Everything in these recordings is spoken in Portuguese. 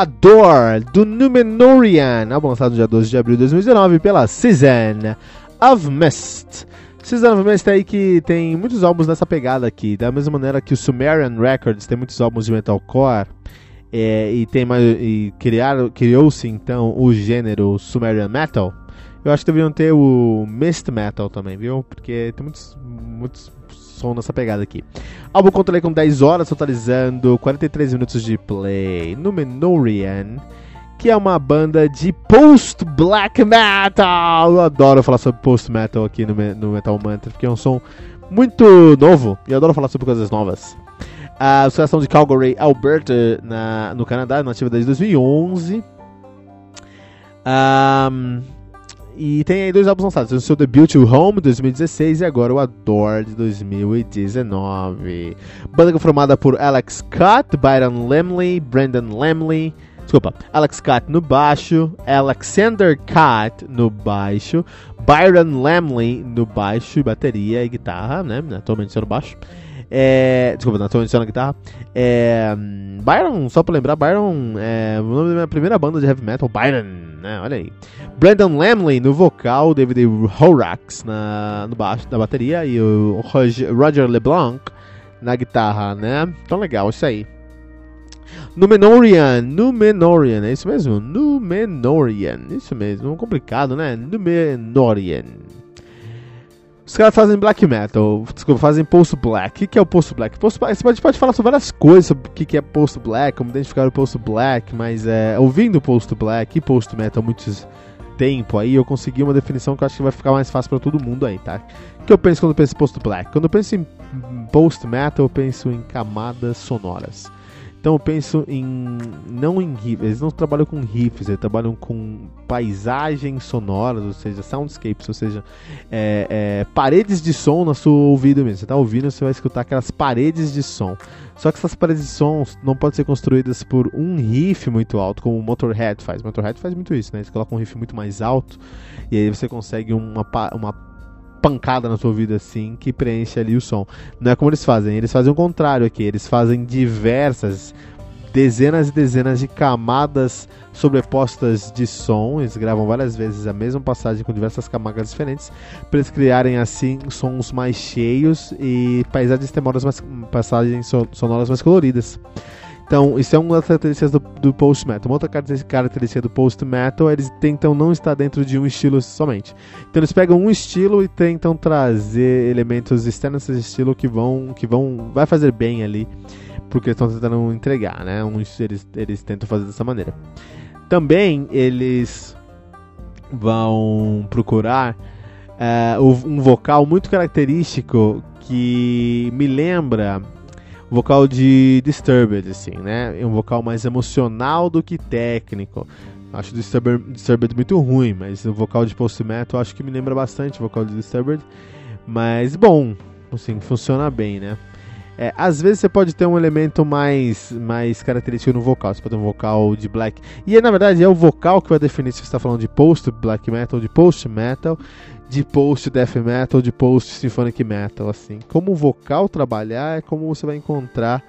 Adore, do Numenorian, álbum lançado no dia 12 de abril de 2019 pela Season of Mist. Season of Mist é aí que tem muitos álbuns nessa pegada aqui, da mesma maneira que o Sumerian Records tem muitos álbuns de metalcore, é, e, tem e criou-se então o gênero Sumerian Metal. Eu acho que deveriam ter o Mist Metal também, viu? Porque tem muitos, muitos som nessa pegada aqui. Álbum controlei com 10 horas, totalizando 43 minutos de play. Numenorian, que é uma banda de post-black metal. Eu adoro falar sobre post-metal aqui no, no Metal Mantra, porque é um som muito novo e eu adoro falar sobre coisas novas. A associação de Calgary, Alberta, na, no Canadá, nativa desde 2011. Um, e tem aí dois álbuns lançados. O seu debut, o Home, 2016, e agora o Adore, de 2019. Banda formada por Alex Scott, Byron Lemley, Brandon Lemley, desculpa, Alex Scott no baixo, Alexander Cott no baixo, Byron Lemley no baixo, bateria e guitarra, né? Atualmente sendo baixo. É, desculpa, atualmente sendo guitarra. É, Byron, só pra lembrar, Byron é o nome da minha primeira banda de heavy metal, Byron né? Olha aí. Brandon Lamley no vocal, David Horax na, no baixo, na bateria e o Roger LeBlanc na guitarra, né? Então legal, isso aí. Numenorian, Numenorian, é isso mesmo? Numenorian, isso mesmo, complicado, né? Numenorian. Os caras fazem black metal, desculpa, fazem post black. O que é o post black? Post black você pode, pode falar sobre várias coisas sobre o que é post black, como identificar o post black, mas é, ouvindo post black e post metal há muito tempo aí, eu consegui uma definição que eu acho que vai ficar mais fácil para todo mundo aí, tá? O que eu penso quando eu penso em post black? Quando eu penso em post metal, eu penso em camadas sonoras. Então eu penso em. não em riffs, eles não trabalham com riffs, eles trabalham com paisagens sonoras, ou seja, soundscapes, ou seja, é, é, paredes de som no seu ouvido mesmo. Você está ouvindo, você vai escutar aquelas paredes de som. Só que essas paredes de som não podem ser construídas por um riff muito alto, como o Motorhead faz. O Motorhead faz muito isso, né? Eles colocam um riff muito mais alto e aí você consegue uma, uma pancada na sua vida assim que preenche ali o som. Não é como eles fazem, eles fazem o contrário aqui, eles fazem diversas dezenas e dezenas de camadas sobrepostas de som. Eles gravam várias vezes a mesma passagem com diversas camadas diferentes para eles criarem assim sons mais cheios e paisagens temoras mais passagens sonoras mais coloridas. Então, isso é uma das características do, do post-metal. Uma outra característica do post-metal é eles tentam não estar dentro de um estilo somente. Então, eles pegam um estilo e tentam trazer elementos externos desse estilo que vão, que vão, vai fazer bem ali, porque estão tentando entregar, né? Um, eles, eles tentam fazer dessa maneira. Também eles vão procurar uh, um vocal muito característico que me lembra vocal de Disturbed, assim, né? É um vocal mais emocional do que técnico. Acho Disturbed, Disturbed muito ruim, mas o vocal de post metal acho que me lembra bastante o vocal de Disturbed. Mas bom, assim, funciona bem, né? É, às vezes você pode ter um elemento mais, mais característico no vocal. Você pode ter um vocal de black. E na verdade é o vocal que vai definir se você está falando de post black metal, de post metal, de post death metal, de post symphonic metal. Assim, como o vocal trabalhar é como você vai encontrar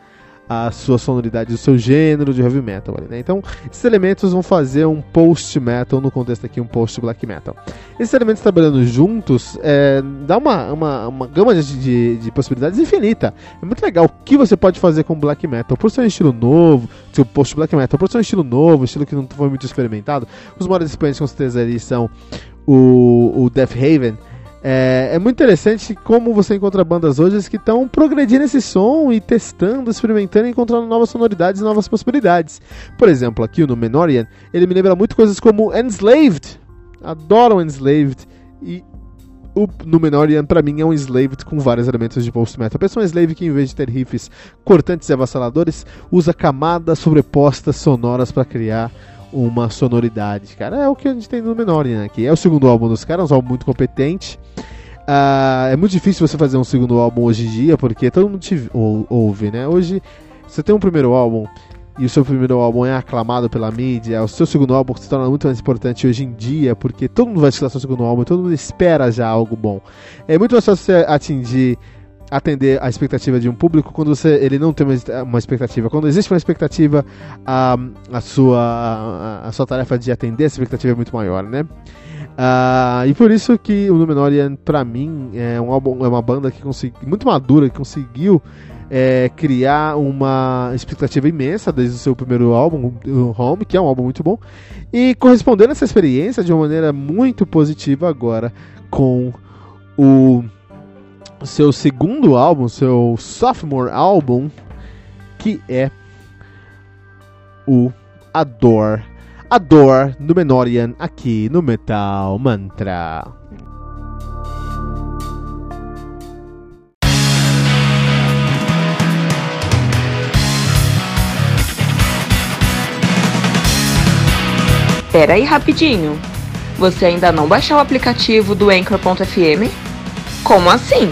a sua sonoridade, o seu gênero de heavy metal. Ali, né? Então, esses elementos vão fazer um post metal, no contexto aqui, um post black metal. Esses elementos trabalhando juntos é, dá uma, uma, uma gama de, de, de, possibilidades infinita. É muito legal o que você pode fazer com black metal. Por ser um estilo novo, seu post black metal, por ser um estilo novo, estilo que não foi muito experimentado, os maiores expoentes com certeza ali são o, o Death Haven É, é, muito interessante como você encontra bandas hoje que estão progredindo esse som e testando, experimentando e encontrando novas sonoridades e novas possibilidades. Por exemplo, aqui no Menorian, ele me lembra muito coisas como Enslaved. Adoro Enslaved. E o Númenórean, para mim, é um Enslaved com vários elementos de post-metal. Pensa um Slave que, em vez de ter riffs cortantes e avassaladores, usa camadas sobrepostas sonoras para criar uma sonoridade, cara. É o que a gente tem no Menorian aqui. É o segundo álbum dos caras, um álbum muito competente. Uh, é muito difícil você fazer um segundo álbum hoje em dia, porque todo mundo te ouve, né? Hoje, você tem um primeiro álbum e o seu primeiro álbum é aclamado pela mídia, o seu segundo álbum se torna muito mais importante hoje em dia, porque todo mundo vai escutar seu segundo álbum, todo mundo espera já algo bom. É muito mais fácil você atingir atender a expectativa de um público quando você, ele não tem uma, expectativa. Quando existe uma expectativa, a, a, sua, a, a, sua tarefa de atender essa expectativa é muito maior, né? Uh, e por isso que o Númenórean, pra mim, é, um álbum, é uma banda que consegui, muito madura, que conseguiu é, criar uma expectativa imensa desde o seu primeiro álbum, o Home, que é um álbum muito bom, e correspondendo a essa experiência de uma maneira muito positiva agora com o seu segundo álbum, seu sophomore álbum, que é o Adore. Adore no Menorian aqui no Metal Mantra. Pera aí rapidinho. Você ainda não baixou o aplicativo do Anchor.fm? Como assim?